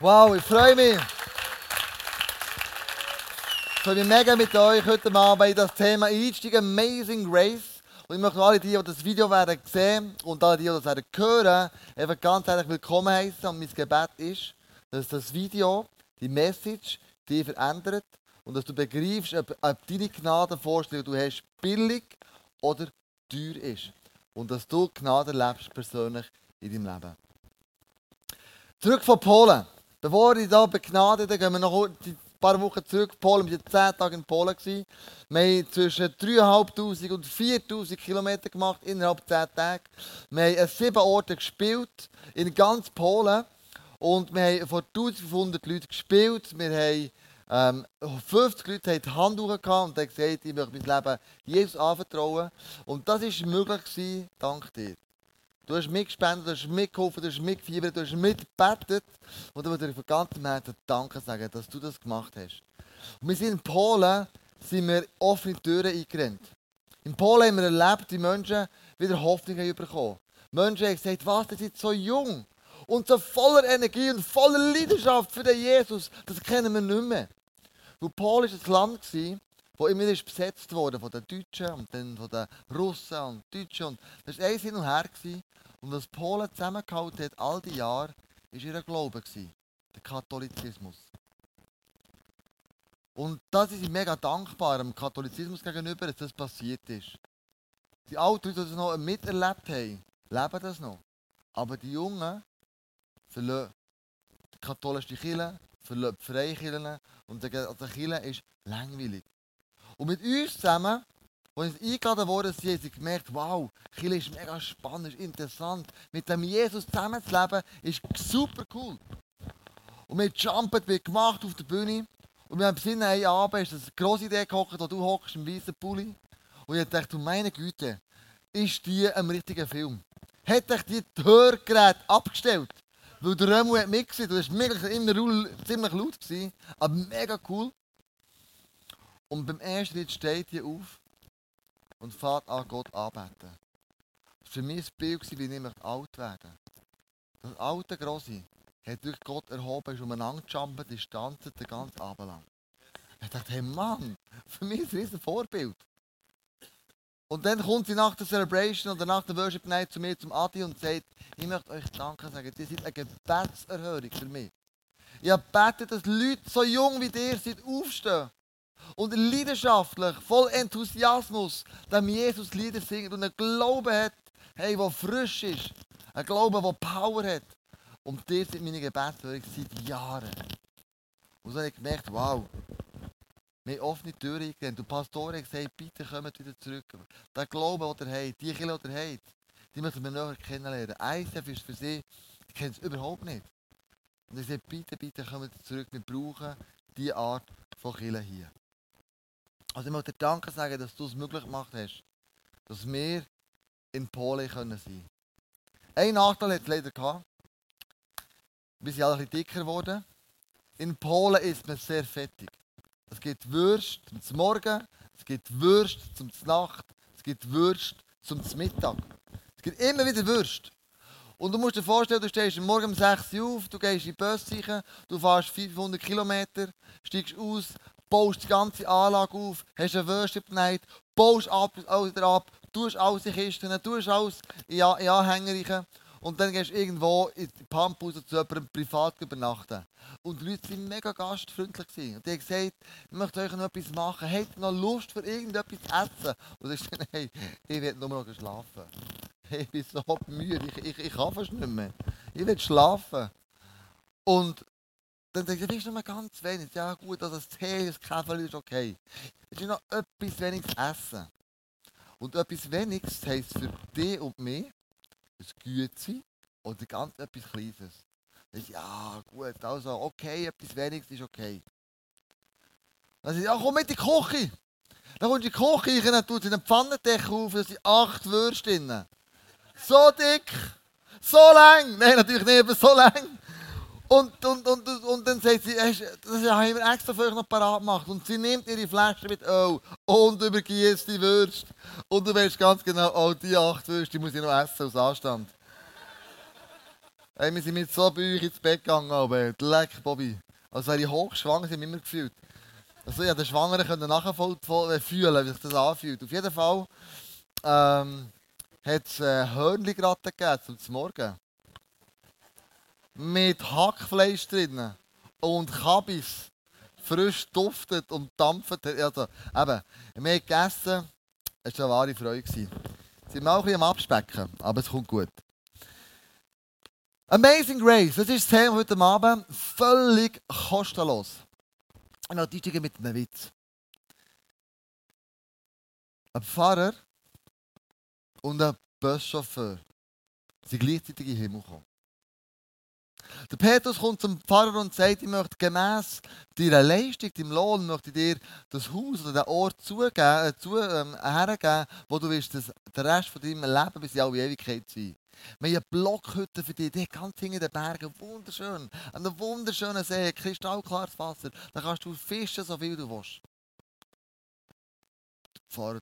Wow, ich freue mich. Ich freue mich mega mit euch heute Abend in das Thema einsteigen, Amazing Grace. Und ich möchte alle die, die das Video werden sehen und alle die, die das werden hören, einfach ganz herzlich willkommen heißen. Und mein Gebet ist, dass das Video, die Message, dich verändert und dass du begreifst, ob, ob deine Gnadenvorstellung, die du hast, billig oder teuer ist. Und dass du Gnade lebst persönlich in deinem Leben. Zurück von Polen. Bevor ich da begnadet, gehen wir noch ein paar Wochen zurück. Polen, wir waren zehn Tage in Polen. Wir haben zwischen 3'500 und 4'000 Kilometer gemacht innerhalb zehn Tagen. Wir haben an sieben Orten gespielt, in ganz Polen. Und wir haben vor 1500 Leuten gespielt. Wir haben ähm, 50 Leute haben die Hand gehabt und haben gesagt, ich möchte mein Leben Jesus anvertrauen. Und das war möglich, dank dir. Du hast mitgespendet, du hast mitgeholfen, du hast mitgefiebert, du hast mitgebetet. Und ich möchte dir von ganzem Herzen Danke sagen, dass du das gemacht hast. Und wir sind in Polen, sind wir offene Türen eingerannt. In Polen haben wir erlebt, die Menschen wieder Hoffnung haben bekommen. Menschen haben gesagt, was, die sind so jung und so voller Energie und voller Leidenschaft für den Jesus. Das kennen wir nicht mehr. Und Polen war ein Land, das immer wieder besetzt wurde von den Deutschen und dann von den Russen und Deutschen. Und das war ein Hin und Her. Und was Polen zusammengehalten hat, all die Jahre, war ihr Glaube, der Katholizismus. Und da sind sie mega dankbar dem Katholizismus gegenüber, dass das passiert ist. Die Alten, die das noch miterlebt haben, leben das noch. Aber die Jungen verlassen die katholische Kirche, verlassen die Freikirchen und die Kirche ist langweilig. Und mit uns zusammen als sie eingeladen worden sind, haben sie gemerkt, wow, Kirche ist mega spannend, ist interessant. Mit dem Jesus zusammenzuleben ist super cool. Und wir Jumpet, wir gemacht auf der Bühne. Und wir haben Sinn, hey, Abend ist das eine grosse Idee gehockt, wo du hockst im weißen Pulli. Und ich dachte, meine Güte, ist die ein richtiger Film? Hätte ich die Hörgeräte abgestellt? Weil der Römu hat mitgesehen, du warst immer ziemlich laut, gewesen, aber mega cool. Und beim ersten Schritt steht hier auf und fährt an Gott anbeten. Das war für mich ein Bild, wie ich alt werden Das alte Grossi hat durch Gott erhoben, ist umeinander gejumpt, ist tanzen den ganzen Abend lang. Ich dachte, hey Mann, für mich ist das ein Vorbild. Und dann kommt sie nach der Celebration oder nach der Worship Night zu mir, zum Adi und sagt, ich möchte euch danken sagen, ihr seid eine Gebetserhörung für mich. Ich habe gebetet, dass Leute so jung wie ihr seid aufstehen und leidenschaftlich, voll Enthusiasmus, dem Jesus Lieder singt und einen Glauben hat, hey, der frisch ist. Ein Glauben, der Power hat. Und dir sind meine Gebete seit Jahren. Und so habe ich gemerkt, wow, wir offene Türen eingerannt. Und die Pastoren haben gesagt, bitte kommt wieder zurück. Der Glaube, den ihr habt, die Kirche, die ihr habt, die müssen wir näher kennenlernen. ICF ist für sie, die kennen es überhaupt nicht. Und ich sage, bitte, bitte kommt zurück. Wir brauchen diese Art von Kirche hier. Also ich möchte dir Danke sagen, dass du es möglich gemacht hast, dass wir in Polen können sein können. Ein Nachteil hat es leider gehabt. Wir sind alle ein bisschen dicker geworden. In Polen ist man sehr fettig. Es gibt Würst zum Morgen, es gibt Würst zum Nacht, es gibt Würst zum Mittag. Es gibt immer wieder Würst. Und du musst dir vorstellen, du stehst morgen um 6 Uhr auf, du gehst in die Böse, du fährst 500 Kilometer, steigst aus, baust die ganze Anlage auf, hast eine Worship Night, baust ab, wieder ab, tust alles in Kisten, tust alles in, in Anhänger und dann gehst du irgendwo in die Pamphause zu jemandem privat übernachten. Und die Leute waren mega gastfreundlich. Und die haben gesagt, ich möchte euch noch etwas machen. Habt ihr noch Lust für irgendetwas zu essen? Und ich sagte, hey, ich will nur noch schlafen. Ich bin so müde, ich, ich, ich kann fast nicht mehr. Ich will schlafen. Und dann denke ich, das ist mal ganz wenig. Ja gut, also das Tee, das Kaffee ist okay. Es ist noch etwas weniges Essen. Und etwas weniges heisst für dich und mich ein Güte oder ganz etwas Kleines. Das ist, ja gut, also okay, etwas weniges ist okay. Dann sagt ja komm mit in die Küche. Dann kommst du in die Küche, dann tut sie einen Pfannendeckel auf, da sind acht Würste drin. So dick, so lang. Nein, natürlich nicht, aber so lang. Und, und, und, und dann sagt sie, das haben wir extra für euch noch parat gemacht. Und sie nimmt ihre Flasche mit Öl und übergießt die Würste. Und du weißt ganz genau, oh, die acht Würste die muss ich noch essen aus Anstand. Hey, wir sind mit so bei ins Bett gegangen, aber leck, Bobby. Als wäre ich hochschwanger, sind wir immer gefühlt. Also ja, der Schwangere können nachfühlen, wie sich das anfühlt. Auf jeden Fall ähm, hat es äh, Hörnli-Gratten gegeben zum Morgen. Mit Hackfleisch drin und Kabis. Frisch duftet und dampft. Also, eben, wir haben gegessen. Es war eine wahre Freude. Sie sind auch ein bisschen am Abspecken, aber es kommt gut. Amazing Grace, das ist das Thema heute Abend. Völlig kostenlos. Und noch die mit einem Witz. Ein Pfarrer und ein Buschauffeur sind gleichzeitig in den Himmel gekommen. Der Petrus kommt zum Pfarrer und sagt, ich möchte gemäss deiner Leistung, deinem Lohn, möchte dir das Haus oder den Ort zugeben, äh, zu, ähm, hergeben, wo du willst, dass der Rest von deinem Leben bis in alle Ewigkeit sein. Wir haben eine Blockhütte für dich, die ganz hinter den Bergen, wunderschön. An einem wunderschönen See, kristallklares Wasser. Da kannst du fischen, so viel du willst. Der Pfarrer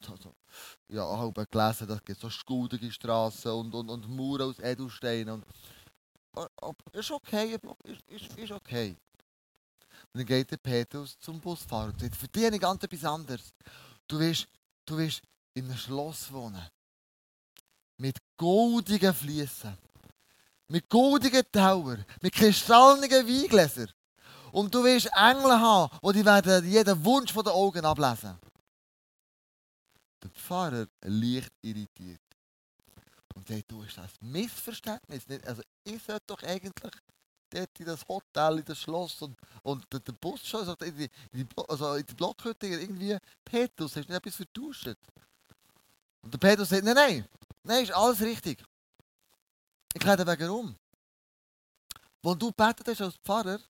dachte, ja, habe gelesen, dass es so schudige Straßen und, und, und Mauern aus Edelsteinen. Und, ist okay, ist, ist, ist okay. Und dann geht der Petrus zum Busfahrer und sagt, für dich habe ich ganz etwas anderes. Du willst, du willst in einem Schloss wohnen. Mit goldigen Fließen. Mit goldigen Tauern. Mit kristalligen Weingläsern. Und du willst Engel haben, die werden jeden Wunsch von den Augen ablesen. Der Pfarrer leicht irritiert. Und sagt, du hast das Missverständnis. Nicht? Also ich sollte doch eigentlich dort in das Hotel, in das Schloss und, und der Bus schon, also in die, in die, also in die Blockhütte irgendwie, Petrus, hast du nicht etwas vertauscht? Und der Petrus sagt, nein, nein, nein, ist alles richtig. Ich kehre wegen um. Als du betet hast als Pfarrer,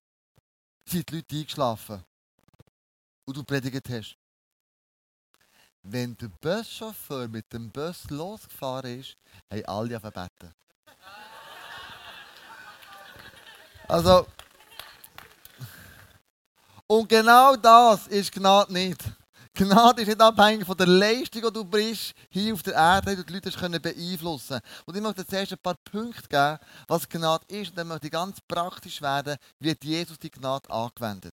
sind die Leute eingeschlafen. Und du predigt hast. Wenn der Buschauffeur mit dem Bus losgefahren ist, haben alle beten. Also, und genau das ist Gnade nicht. Gnade ist nicht abhängig von der Leistung, die du bringst, hier auf der Erde, die die Leute können beeinflussen Und ich möchte zuerst ein paar Punkte geben, was Gnade ist, und dann möchte ich ganz praktisch werden, wie Jesus die Gnade angewendet.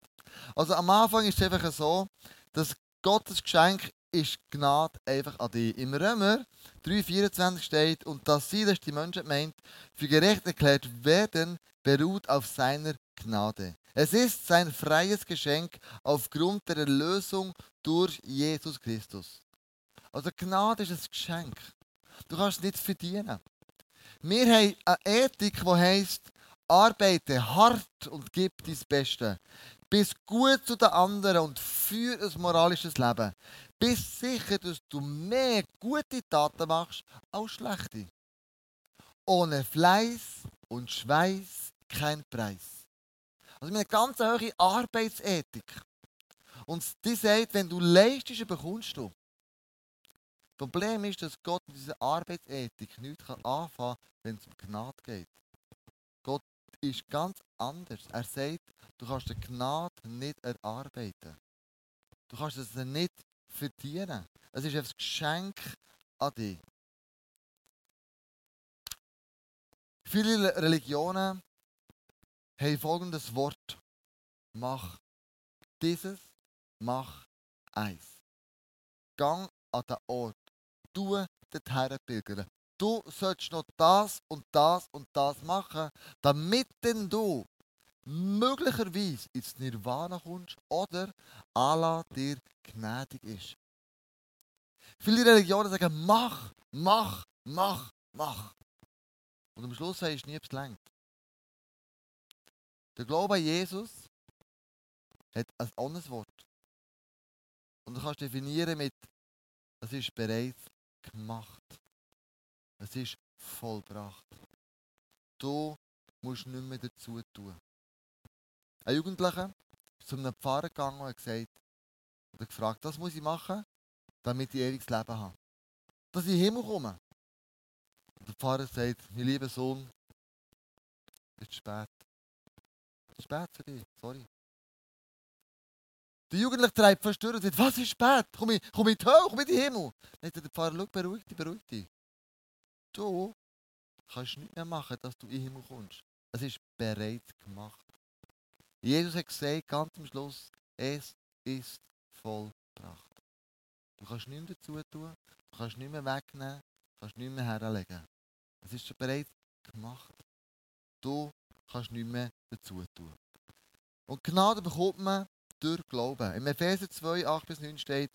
Also am Anfang ist es einfach so, dass Gottes Geschenk ist Gnade einfach an dich. Im Römer 3,24 steht, und dass sie, das die Menschen meint, für gerecht erklärt werden, beruht auf seiner Gnade. Es ist sein freies Geschenk aufgrund der Erlösung durch Jesus Christus. Also Gnade ist ein Geschenk. Du kannst es nicht verdienen. Wir haben eine Ethik, die heisst, arbeite hart und gib dein Bestes. Bist gut zu den anderen und führe ein moralisches Leben. Bist sicher, dass du mehr gute Taten machst als schlechte. Ohne Fleiß und Schweiß kein Preis. Also eine ganz hohe Arbeitsethik. Und die sagt, wenn du leistest, bekommst du. Das Problem ist, dass Gott mit dieser Arbeitsethik nichts anfangen kann, wenn es um Gnade geht. Gott ist ganz anders. Er sagt, du kannst die Gnade nicht erarbeiten. Du kannst es nicht verdienen. Es ist ein Geschenk an dich. Viele Religionen haben folgendes Wort. Mach dieses, mach eins. Gang an den Ort. Du dorthin pilgern. Du sollst noch das und das und das machen, damit denn du möglicherweise ins Nirvana kommst oder Allah dir gnädig ist. Viele Religionen sagen, mach, mach, mach, mach. Und am Schluss sagst du nie, es längt. Der Glaube an Jesus hat ein anderes Wort. Und du kannst definieren mit, es ist bereits gemacht. Es ist vollbracht. Du musst nicht mehr dazu tun. Ein Jugendlicher ist zu einem Pfarrer gegangen und hat gesagt, oder gefragt, was muss ich machen, damit ich ewiges Leben habe? Dass ich in den Himmel komme. Und der Pfarrer sagt, mein lieber Sohn, es ist spät. Es ist spät für dich, sorry. Der Jugendliche treibt fast durch und sagt, was ist spät? Komm ich, komm ich in die Höhe, komm ich in den Himmel. Dann der Pfarrer, schau, beruhig dich, beruhig dich. Du kannst nichts mehr machen, dass du in den Himmel kommst. Es ist bereits gemacht. Jesus hat gesagt, ganz am Schluss, es ist vollbracht. Du kannst nichts dazu tun, du kannst nichts mehr wegnehmen, du kannst nichts mehr herlegen. Es ist schon bereits gemacht. Du kannst nichts mehr dazu tun. Und Gnade bekommt man durch Glauben. Im Epheser 2, 8 bis 9 steht,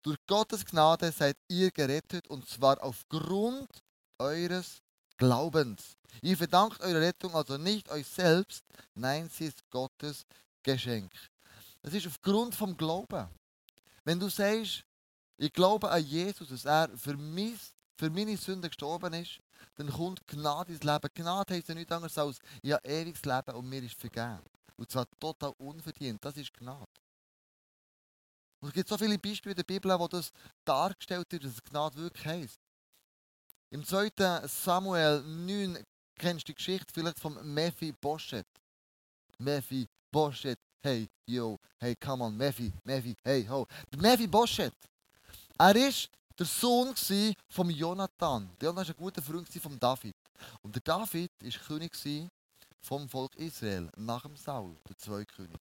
durch Gottes Gnade seid ihr gerettet und zwar aufgrund eures Glaubens. Ihr verdankt eure Rettung also nicht euch selbst, nein, sie ist Gottes Geschenk. Es ist aufgrund vom Glauben. Wenn du sagst, ich glaube an Jesus, dass er für, mich, für meine Sünden gestorben ist, dann kommt Gnade ins Leben. Gnade heisst ja nichts anderes als, ich habe ewiges Leben und mir ist vergeben. Und zwar total unverdient. Das ist Gnade. Und es gibt so viele Beispiele in der Bibel, wo das dargestellt wird, dass Gnade wirklich heisst. Im 2. Samuel 9 kennst du die Geschichte vielleicht von Mephi Boschet. Mephi Boschet, hey, yo, hey, come on, Mephi, Mephi, hey, ho. Der Mephi Boschet, er war der Sohn von Jonathan. Der Jonathan war ein guter Freund von David. Und der David war König vom Volk Israel, nach dem Saul, der zweite König.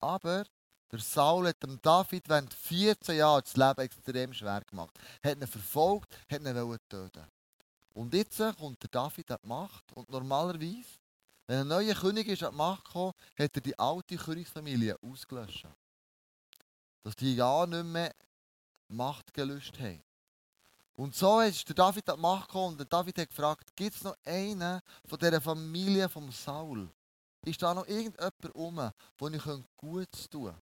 Aber der Saul hat dem David während 14 Jahren das Leben extrem schwer gemacht. Hat ihn verfolgt, hat ihn töten. Und jetzt kommt der David an die Macht. Und normalerweise, wenn ein neuer König ist an die Macht gekommen, hat er die alte Königsfamilie ausgelöscht. Dass die ja nicht mehr Macht gelöscht haben. Und so ist der David an die Macht gekommen und der David hat gefragt, gibt es noch einen von dieser Familie vom Saul? Ist da noch irgendjemand um, wo ich Gutes tun kann?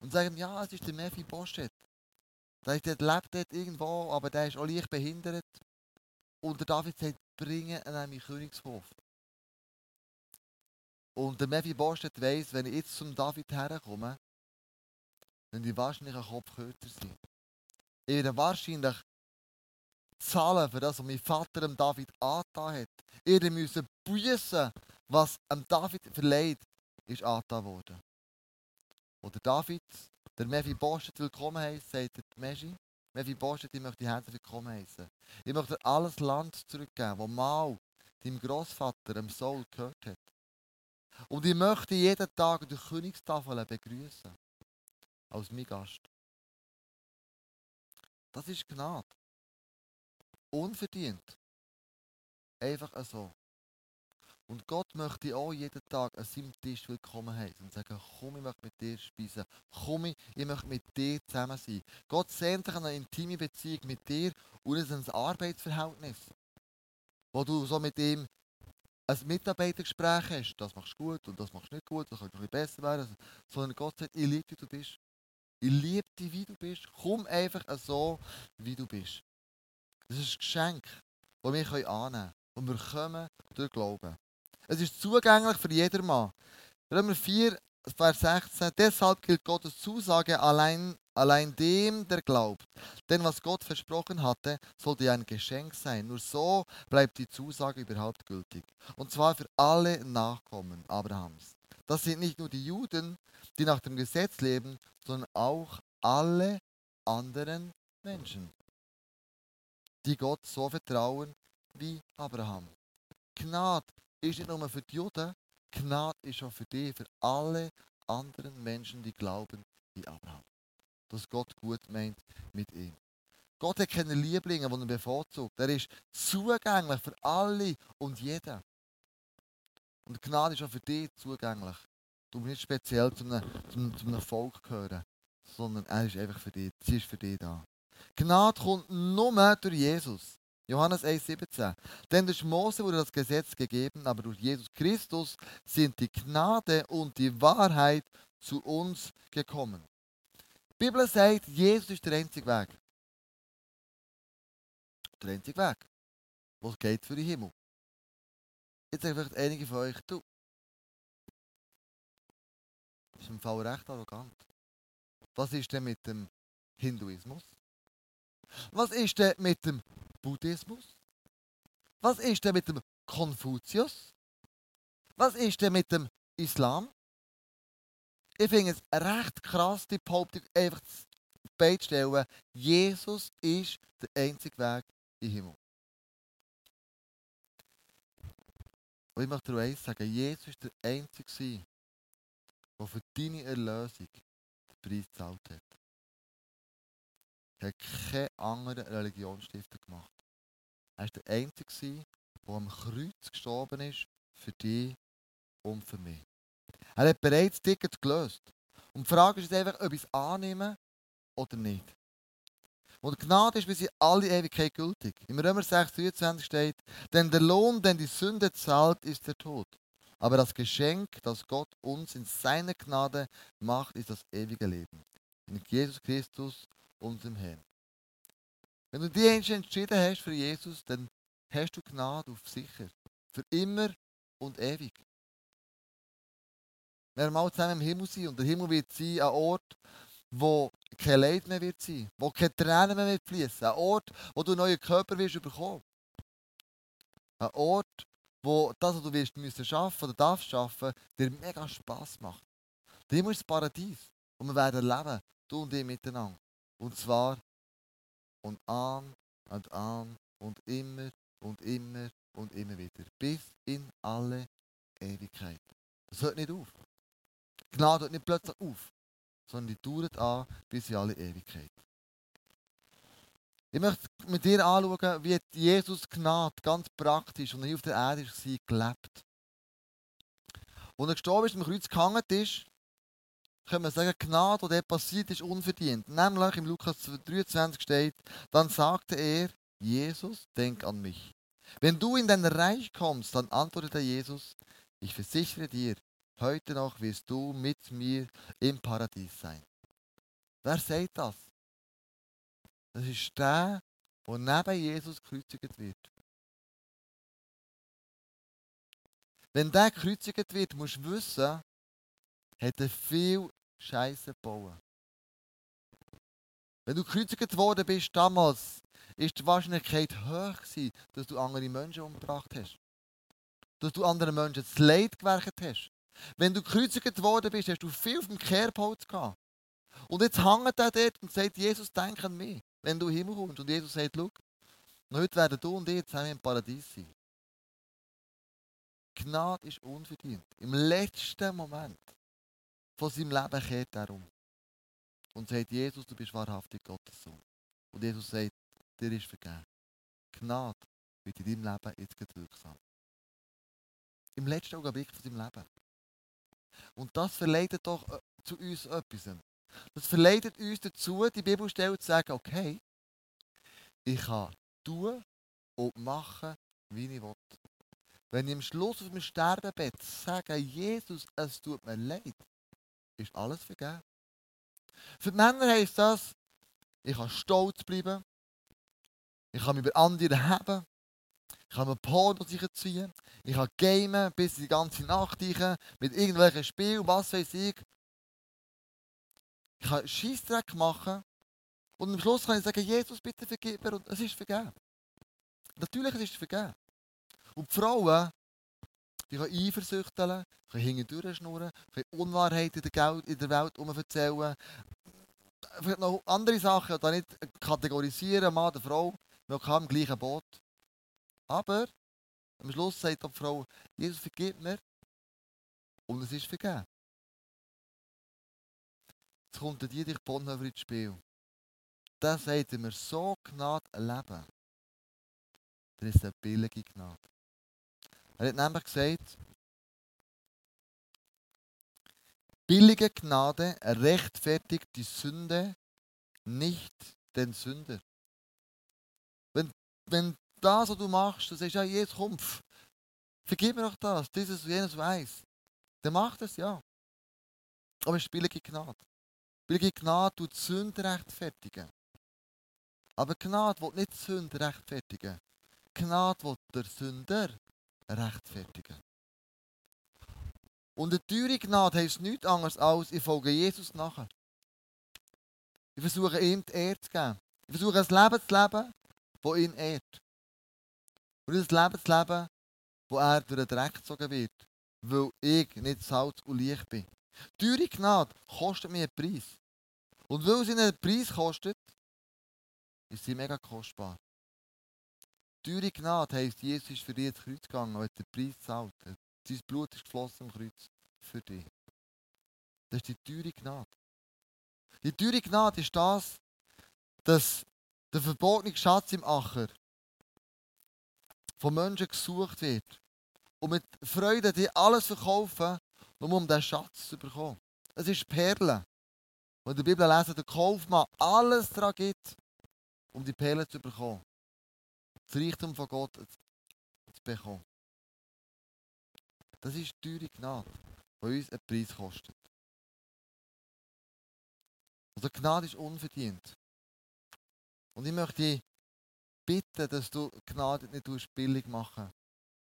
Und sagen, ja, es ist der Mephi Boschet. Der, lebt dort irgendwo, aber der ist auch leicht behindert. Und der David sagt, bringen ihn an meinen Königshof. Und der Mephi Boschet weiss, wenn ich jetzt zum David herkomme, dann die wahrscheinlich ein Kopf kürzer sein. Ich werde wahrscheinlich zahlen für das, was mein Vater dem David angetan hat. Ihr müssen büßen, was dem David verleiht, ist angetan worden. Oder David, der Mevi Boschet willkommen heißt, sagt der Mevi Boschet, ich möchte dich herzlich willkommen heißen. Ich möchte dir alles Land zurückgeben, das mal deinem Großvater, dem Saul, gehört hat. Und ich möchte jeden Tag die Königstafel begrüßen. Als mein Gast. Das ist Gnade. Unverdient. Einfach so. Und Gott möchte auch jeden Tag an seinem Tisch willkommen heißen und sagen, komm, ich möchte mit dir speisen. Komm, ich möchte mit dir zusammen sein. Gott sehnt sich an eine intime Beziehung mit dir und es ein Arbeitsverhältnis, wo du so mit ihm ein Mitarbeitergespräch hast. Das machst du gut und das machst du nicht gut, das könnte ein bisschen besser werden. Sondern Gott sagt, ich liebe dich, wie du bist. Ich liebe dich, wie du bist. Komm einfach so, wie du bist. Das ist ein Geschenk, das wir annehmen können. Und wir kommen durch Glauben. Es ist zugänglich für jedermann. Römer 4, Vers 16. Deshalb gilt Gottes Zusage allein, allein dem, der glaubt. Denn was Gott versprochen hatte, sollte ein Geschenk sein. Nur so bleibt die Zusage überhaupt gültig. Und zwar für alle Nachkommen Abrahams. Das sind nicht nur die Juden, die nach dem Gesetz leben, sondern auch alle anderen Menschen, die Gott so vertrauen wie Abraham. Gnade ist nicht nur für die Juden, Gnade ist auch für dich, für alle anderen Menschen, die glauben wie Abraham. Dass Gott gut meint mit ihm. Gott hat keine Lieblinge, die er bevorzugt. Er ist zugänglich für alle und jeden. Und Gnade ist auch für dich zugänglich. Du bist nicht speziell zu einem, zu zu einem Volk gehören, sondern er ist einfach für dich. Sie ist für dich da. Gnade kommt nur durch Jesus. Johannes 1,17. Denn durch Mose wurde das Gesetz gegeben, aber durch Jesus Christus sind die Gnade und die Wahrheit zu uns gekommen. Die Bibel sagt, Jesus ist der einzige Weg. Der einzige Weg, was geht für den Himmel. Jetzt sagen vielleicht einige von euch, du, das ist im Fall recht arrogant. Was ist denn mit dem Hinduismus? Was ist denn mit dem Buddhismus? Was ist denn mit dem Konfuzius? Was ist denn mit dem Islam? Ich finde es recht krass, die Behauptung einfach beizustellen, Jesus ist der einzige Weg in den Himmel. Und ich möchte dir eins sagen, Jesus war der Einzige, der für deine Erlösung den Preis gezahlt hat. Hat keine anderen Religionsstifter gemacht. Er war der Einzige, der am Kreuz gestorben ist, für dich und für mich. Er hat bereits das Ticket gelöst. Und die Frage ist jetzt einfach, ob ich es annehme oder nicht. Und Gnade ist bis in alle Ewigkeit gültig. Im Römer 6, 23 steht, denn der Lohn, den die Sünde zahlt, ist der Tod. Aber das Geschenk, das Gott uns in seiner Gnade macht, ist das ewige Leben. In Jesus Christus, unserem Herrn. Wenn du dich entschieden hast für Jesus, dann hast du Gnade auf sicher. Für immer und ewig. Wir werden mal zusammen im Himmel sein und der Himmel wird sein ein Ort, wo kein Leid mehr wird sein, wo keine Tränen mehr wird fließen, ein Ort, wo du neuen Körper wirst bekommen. Ein Ort, wo das, was du wirst müssen schaffen oder darfst schaffen, dir mega Spass macht. Der Himmel ist das Paradies und wir werden leben, du und ich miteinander. Und zwar und an und an und immer und immer und immer wieder. Bis in alle Ewigkeit. Das hört nicht auf. Gnade hört nicht plötzlich auf sondern die dauert an bis in alle Ewigkeit. Ich möchte mit dir anschauen, wie Jesus Gnade ganz praktisch und hier auf der Erde war, gelebt. Als er gestorben ist, am Kreuz gehangen ist, können wir sagen, Gnade, die passiert ist, unverdient. Nämlich im Lukas 23 steht, dann sagte er, Jesus, denk an mich. Wenn du in dein Reich kommst, dann antwortete Jesus, ich versichere dir, Heute noch wirst du mit mir im Paradies sein. Wer sagt das? Das ist der, der neben Jesus gekreuzigt wird. Wenn der gekreuzigt wird, musst du wissen, hat er viel Scheiße gebaut. Wenn du gekreuzigt worden bist damals, ist die Wahrscheinlichkeit hoch gewesen, dass du andere Menschen umgebracht hast. Dass du anderen Menschen das Leid gewerkt hast. Wenn du gekreuzigt worden bist, hast du viel auf dem Kerbholz gehabt. Und jetzt hängt er dort und sagt, Jesus, denk an mich, wenn du Himmel kommst. Und Jesus sagt, schau, heute werden du und ich zusammen im Paradies sein. Gnade ist unverdient. Im letzten Moment von seinem Leben kehrt er um. Und sagt, Jesus, du bist wahrhaftig Gottes Sohn. Und Jesus sagt, dir ist vergeben. Gnade wird in deinem Leben jetzt wirksam. Im letzten Augenblick von seinem Leben. Und das verleitet doch äh, zu uns etwas. Das verleitet uns dazu, die Bibelstelle zu sagen, okay, ich kann tun und machen, wie ich will. Wenn ich am Schluss auf dem Sterbebett sage, Jesus, es tut mir leid, ist alles vergeben. Für die Männer heisst das, ich kann stolz bleiben, ich kann mich über andere haben, ich kann mir Porno ziehen. Ich kann gamen bis die ganze Nacht rein, mit irgendwelchen Spielen, was weiß ich. Ich kann Scheissdreck machen. Und am Schluss kann ich sagen, Jesus, bitte vergib mir. Und es ist vergeben. Natürlich ist es vergeben. Und die Frauen, die können eifersüchteln, können hinten schnurren, können Unwahrheiten in der Welt erzählen. Vielleicht noch andere Sachen, die nicht kategorisieren, Mann oder Frau. Wir haben im gleichen Boot. Aber am Schluss sagt die Frau, Jesus vergibt mir und es ist vergeben. Jetzt kommt der Dietrich Bonhoeffer ins Spiel. Das sagt, wir so Gnade erleben, dann ist eine billige Gnade. Er hat nämlich gesagt, billige Gnade rechtfertigt die Sünde, nicht den Sünder. Wenn, wenn das, was du machst, du sagst, ja, Jesus, komm, vergib mir doch das, dieses und jenes weiß. Der macht es, ja. Aber es ist billige Gnade. Billige Gnade tut Sünde rechtfertigen. Aber Gnade will nicht Sünde rechtfertigen. Gnade will der Sünder rechtfertigen. Und eine teure Gnade heisst nichts anderes als, ich folge Jesus nachher. Ich versuche ihm die Ehre zu geben. Ich versuche ein Leben zu leben, das ihn ehrt. Und das Leben zu leben, wo er durch den Dreck gezogen wird, weil ich nicht Salz und Licht bin. Teure Gnade kostet mir einen Preis. Und weil sie einen Preis kostet, ist sie mega kostbar. Teure Gnade heisst, Jesus ist für dich ins Kreuz gegangen und hat den Preis gezahlt. Sein Blut ist geflossen am Kreuz für dich. Das ist die teure Gnade. Die teure Gnade ist das, dass der verbotene Schatz im Acher von Menschen gesucht wird und mit Freude die alles verkaufen, nur um diesen Schatz zu bekommen. Es ist Perle. Und in der Bibel lesen, der Kaufmann alles daran gibt, um die Perle zu bekommen. Das Reichtum von Gott zu bekommen. Das ist teure Gnade, die uns einen Preis kostet. Also Gnade ist unverdient. Und ich möchte dich bitten, dass du Gnade nicht billig machen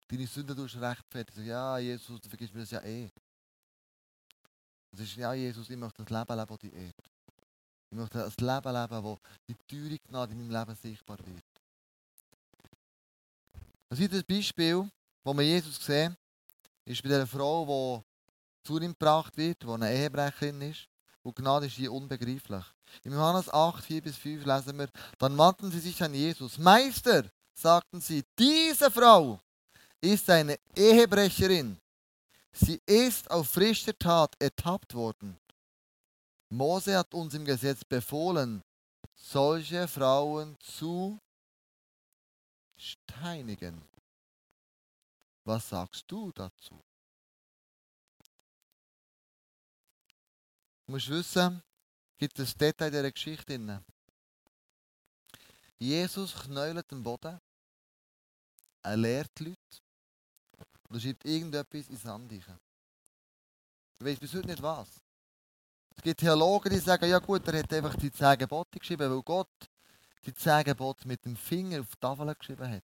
Deine Sünden rechtfertigen. Ja, Jesus, du vergisst mir das ja eh. Das ist, ja, Jesus, ich möchte das Leben leben, das dich ehrt. Ich möchte ein Leben leben, wo die teure Gnade in meinem Leben sichtbar wird. Ein weiteres Beispiel, wo wir Jesus sehen, ist bei der Frau, die zu ihm gebracht wird, die eine Ehebrecherin ist. Und Gnade ist hier unbegreiflich. Im Johannes 8, 4 bis 5 lesen wir, dann wandten sie sich an Jesus. Meister, sagten sie, diese Frau ist eine Ehebrecherin. Sie ist auf frischer Tat ertappt worden. Mose hat uns im Gesetz befohlen, solche Frauen zu steinigen. Was sagst du dazu? Du musst wissen, gibt es Detail dieser Geschichte drin. Jesus knäult den Boden, er lehrt die Leute und er schreibt irgendetwas ins Handichen. Ich weiß bis heute nicht was. Es gibt Theologen, die sagen, ja gut, er hat einfach die zehn Gebote geschrieben, weil Gott die zehn mit dem Finger auf die Tafel geschrieben hat.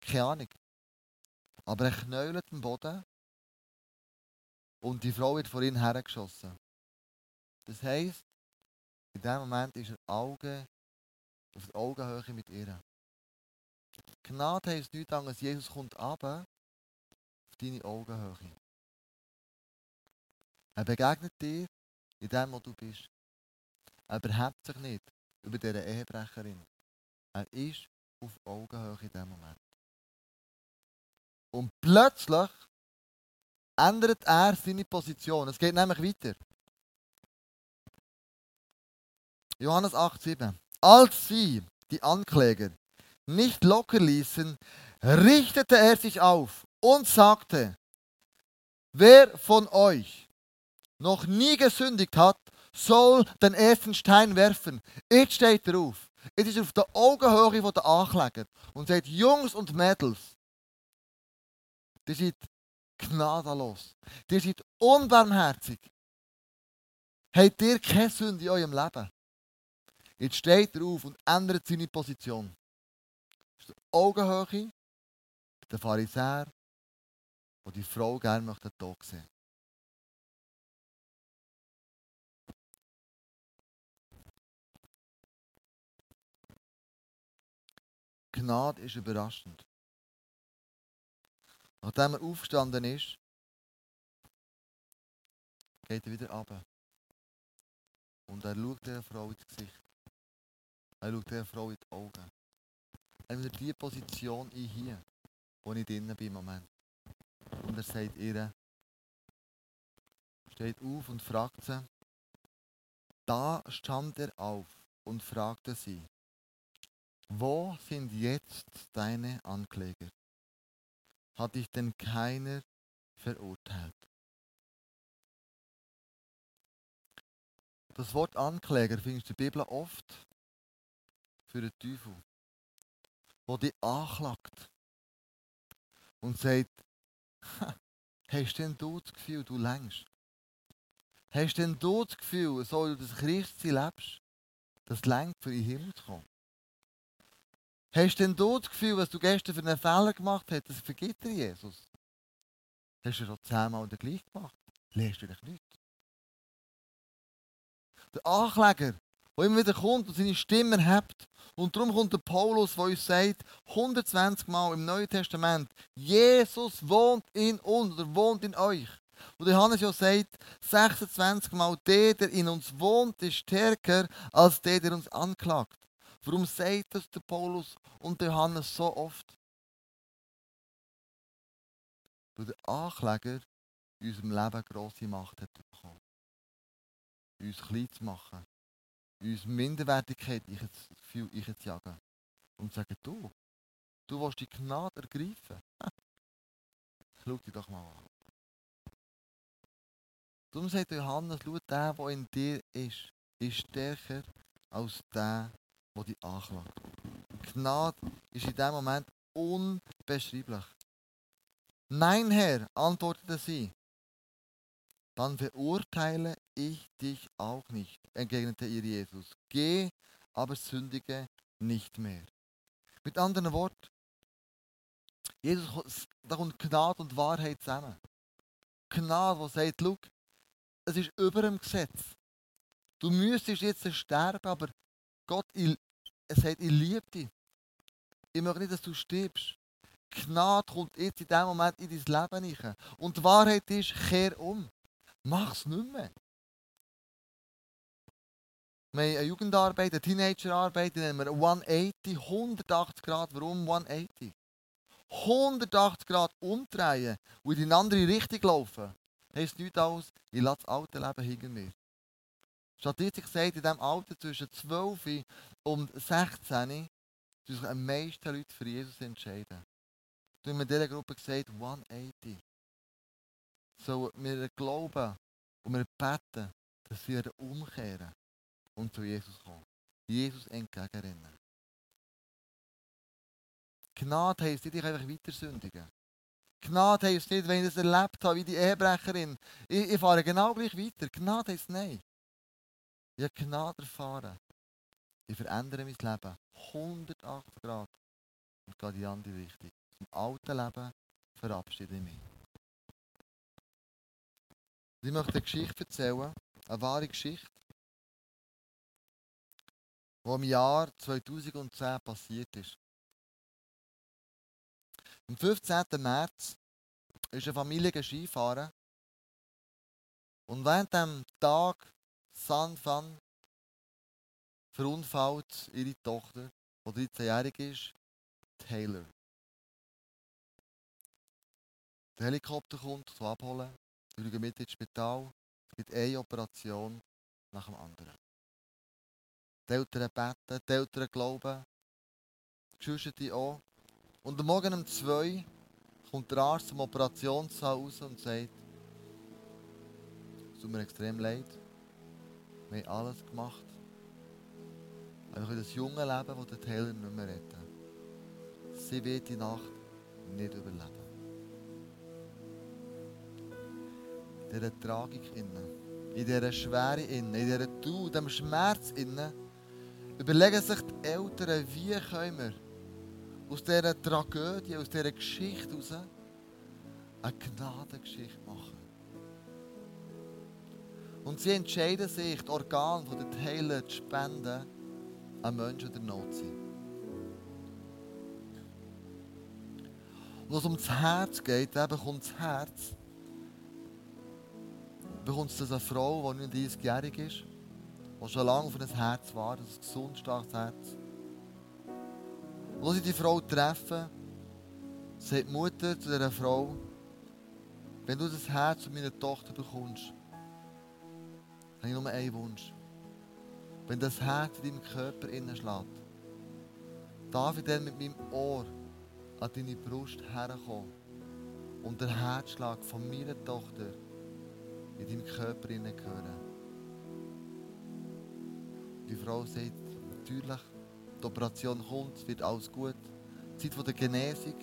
Keine Ahnung. Aber er knäult den Boden und die Frau wird vor ihn hergeschossen. Das heisst, in dem Moment ist er Auge auf die Augenhöhe mit ihr. Gnade heisst nichts anderes, Jesus kommt aber auf deine Augenhöhe. Er begegnet dir in dem, wo du bist. Er behebt sich nicht über diese Ehebrecherin. Er ist auf Augenhöhe in dem Moment. Und plötzlich ändert er seine Position. Es geht nämlich weiter. Johannes 8,7. Als sie, die Ankläger, nicht locker ließen, richtete er sich auf und sagte, wer von euch noch nie gesündigt hat, soll den ersten Stein werfen. Jetzt steht er auf. Es ist auf der Augenhöhe der Ankläger und sagt, Jungs und Mädels, die seid gnadenlos. Ihr seid unbarmherzig. Habt ihr keine Sünde in eurem Leben? Jetzt steht er auf und ändert seine Position. Das ist die Augenhöhe der Pharisäer, wo die Frau gerne möchte tot sehen. Gnade ist überraschend. Nachdem er aufgestanden ist, geht er wieder runter. Und er schaut der Frau ins Gesicht. Er schaut der Frau in die Augen. Er nimmt die Position ein hier, wo ich drinnen bin im Moment. Und er sagt ihr, steht auf und fragt sie. Da stand er auf und fragte sie, wo sind jetzt deine Ankläger? hat dich denn keiner verurteilt. Das Wort Ankläger findest du in der Bibel oft für den Teufel, der dich anklagt und sagt, hast denn du das Gefühl, du längst? Hast denn du das Gefühl, so wie du das Christsein lebst, das längt für den Himmel zu kommen? Hast denn du das Gefühl, was du gestern für einen Fehler gemacht hast, das vergibt dir Jesus? Hast du schon zehnmal den gleich gemacht? Lehrst du dich nicht? Der Ankläger, der immer wieder kommt und seine Stimme erhebt. Und darum kommt der Paulus, der uns sagt, 120 Mal im Neuen Testament, Jesus wohnt in uns oder wohnt in euch. Und Johannes ja sagt, 26 Mal, der, der in uns wohnt, ist stärker als der, der uns anklagt. Warum sagt das der Paulus und Johannes so oft? Weil der Ankläger in unserem Leben grosse Macht hat bekommen. Uns klein zu machen. Uns Minderwertigkeit einzujagen. Und zu sagen, du, du willst die Gnade ergreifen. Schau dich doch mal an. Darum sagt Johannes, schau, der, der in dir ist, ist stärker als der, der dich anklagt. Gnade ist in diesem Moment unbeschreiblich. Nein, Herr, antwortete sie. Dann verurteile ich dich auch nicht, entgegnete ihr Jesus. Geh, aber sündige nicht mehr. Mit anderen Worten, Jesus, da kommt Gnade und Wahrheit zusammen. Gnade, die sagt, schau, es ist über dem Gesetz. Du müsstest jetzt sterben, aber Gott, ich, er sagt, ich liebe dich. Ich möchte nicht, dass du stirbst. Gnade kommt jetzt in diesem Moment in dein Leben rein. Und die Wahrheit ist, kehr um. Mach es nicht mehr. Wir haben eine Jugendarbeit, eine Teenagerarbeit, die nennen wir 180, 180 Grad. Warum 180? 180 Grad umdrehen und in die andere Richtung laufen, heisst nichts aus, ich lasse das alte Leben hinter mir. Statistik sagt, in diesem Alter zwischen 12 und 16 dass sich am meisten Leute für Jesus entscheiden. Du haben in dieser Gruppe gesagt, 180. So, wir glauben und wir beten, dass wir umkehren und zu Jesus kommen. Jesus entgegenrennen. Gnade heisst nicht, ich einfach weiter sündigen. Gnade heisst nicht, wenn ich das erlebt habe, wie die Ehebrecherin, ich, ich fahre genau gleich weiter. Gnade heisst nein. Ich habe Gnade erfahren. Ich verändere mein Leben 180 Grad und gehe die andere Richtung. Zum alten Leben verabschiede ich mich. Ich möchte eine Geschichte erzählen, eine wahre Geschichte, die im Jahr 2010 passiert ist. Am 15. März ist eine Familie Skifahren und während dem Tag San Fan verunfallt ihre Tochter, die 13-jährig ist, Taylor. Der Helikopter kommt zu abholen, schauen mit ins Spital, es gibt eine Operation nach dem anderen. Die Eltern beten, die Eltern glauben, die Geschwister auch. Und am Morgen um zwei kommt der Arzt zum Operationssaal raus und sagt, es tut mir extrem leid, wir haben alles gemacht. Wir können das junge Leben, das der Taylor nicht mehr retten. Sie wird die Nacht nicht überleben. In dieser Tragik innen, in dieser Schwere innen, in dieser Trauer, in diesem Schmerz innen, überlegen sich die Eltern, wie können wir aus dieser Tragödie, aus dieser Geschichte heraus eine Gnadengeschichte machen. Und sie entscheiden sich, die Organe der Taylor zu spenden an Menschen, die in der Not sind. Wo es um das Herz geht, eben kommt das Herz, bekommt es eine Frau, die 39-jährig ist, die schon lange auf ein Herz war, ein gesund, starkes Herz. Und als sie die Frau treffen, sagt die Mutter zu dieser Frau, wenn du das Herz von meiner Tochter bekommst, habe ich nur einen Wunsch. Wenn das Herz in deinem Körper innen schlägt, darf ich dann mit meinem Ohr an deine Brust herkommen und den Herzschlag von meiner Tochter in deinem Körper innen hören. Die Frau sagt, natürlich, die Operation kommt, es wird alles gut. Die Zeit der Genesung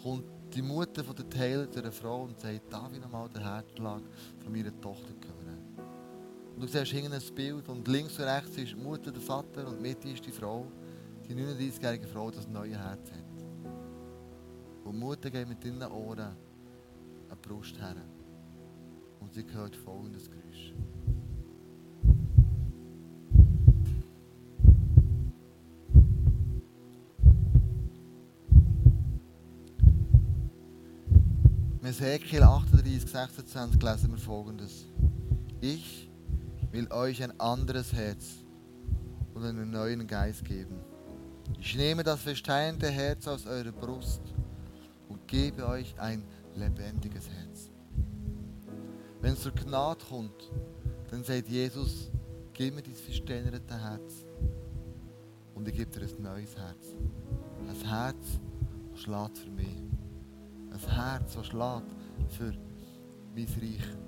kommt die Mutter von der Taylor einer Frau und sagt, darf ich nochmal den Herzschlag von meiner Tochter hören? Und du siehst hinten ein Bild und links und rechts ist Mutter, der Vater und Mitte ist die Frau, die 39-jährige Frau, die das neue Herz hat. Und Mutter geht mit ihren Ohren an die Brust her. Und sie hört folgendes Geräusch. In Ezekiel 38, 26 lesen wir folgendes. Ich will euch ein anderes Herz und einen neuen Geist geben. Ich nehme das versteinerte Herz aus eurer Brust und gebe euch ein lebendiges Herz. Wenn es zur Gnade kommt, dann sagt Jesus, gib mir dieses versteinerte Herz und ich gebe dir ein neues Herz. Ein Herz, das schlägt für mich. Ein Herz, das schlägt für mein Reich.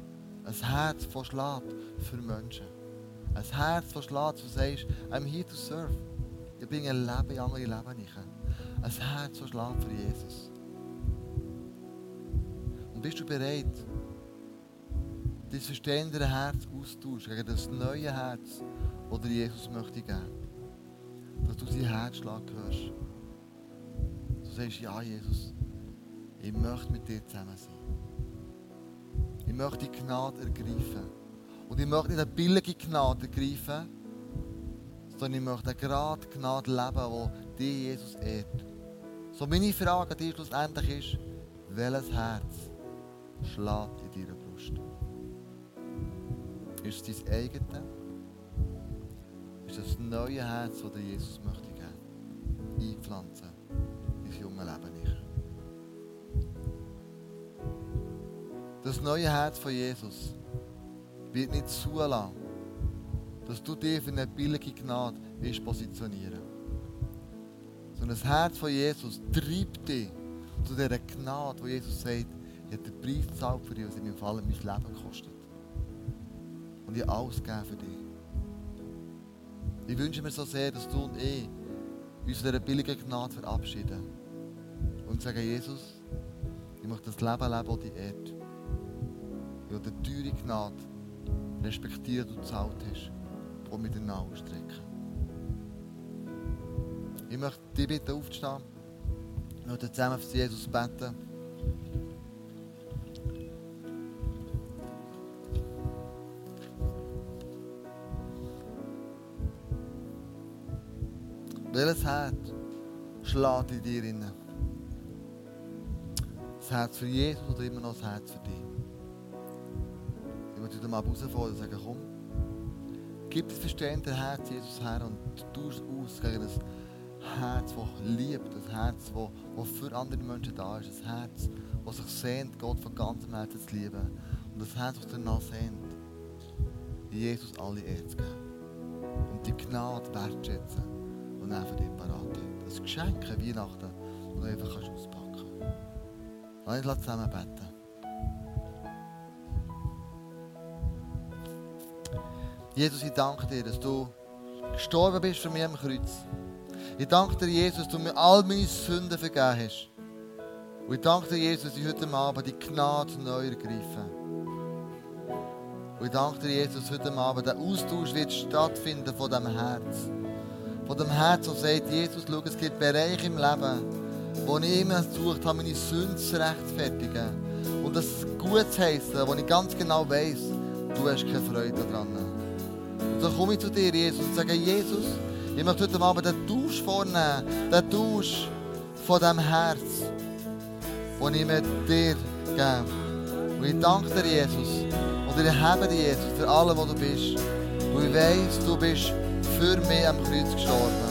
Ein Herz, das schlägt für Menschen. Ein Herz, das schlägt, du sagst, I'm here to serve. Ich bringe ein Leben in andere Leben rein. Ein Herz, das schlägt für Jesus. Und bist du bereit, dein verstehende Herz austauschen gegen das neue Herz, das dir Jesus möchte geben? Dass du sein Herzschlag hörst. Du sagst, ja Jesus, ich möchte mit dir zusammen sein. Ich möchte die Gnade ergreifen. Und ich möchte nicht eine billige Gnade ergreifen, sondern ich möchte gerade Gnade leben, die dir Jesus ehrt. So meine Frage an dich schlussendlich ist, welches Herz schlägt in deiner Brust? Ist es dein eigenes? Ist das neue Herz, das Jesus möchte Das neue Herz von Jesus wird nicht zulassen, dass du dich für eine billige Gnade willst positionieren Sondern das Herz von Jesus treibt dich zu dieser Gnade, wo Jesus sagt, ich habe den Preis gezahlt für dich, was in meinem Fall mein Leben kostet. Und ich habe alles gegeben für dich. Ich wünsche mir so sehr, dass du und ich uns dieser billigen Gnade verabschieden und sagen, Jesus, ich möchte das Leben leben, das dich ehrt. Will die teure Gnade respektieren, die du gezahlt hast, und mit den Namen strecken. Ich möchte dich bitten aufzustehen. Wir möchten zusammen für Jesus beten. Welches Herz schlägt in dir inne? Das Herz für Jesus oder immer noch das Herz für dich? Dir mal herausfordern und sagen, komm, gib das verstehende Herz Jesus her und tausch es aus gegen ein Herz, das liebt, ein Herz, das für andere Menschen da ist, ein Herz, das sich sehnt, Gott von ganzem Herzen zu lieben und ein Herz, das danach sehnt, Jesus alle Ehre zu geben und die Gnade wertschätzen und dann für dich parat hat. Ein Geschenk Weihnachten, das du einfach auspacken kannst. Lass uns zusammen beten. Jesus, ich danke dir, dass du gestorben bist für mich am Kreuz. Ich danke dir, Jesus, dass du mir all meine Sünden vergeben hast. Und ich danke dir, Jesus, dass ich heute Abend die Gnade neu ergreife. Und ich danke dir, Jesus, dass heute Abend der Austausch wird stattfinden von diesem Herz. Von dem Herz, das sagt, Jesus, schau, es gibt Bereiche im Leben, wo ich immer versucht habe, meine Sünden zu rechtfertigen. Und das gut zu heissen, wo ich ganz genau weiss, du hast keine Freude daran. Und so komme ich zu dir, Jesus, und sage, Jesus, ich möchte heute Abend den Tausch vornehmen, den Tausch von diesem Herz, den ich mit dir gebe. Und ich danke dir, Jesus, und ich habe dir, Jesus, für alles, was du bist. Und ich weiss, du bist für mich am Kreuz gestorben.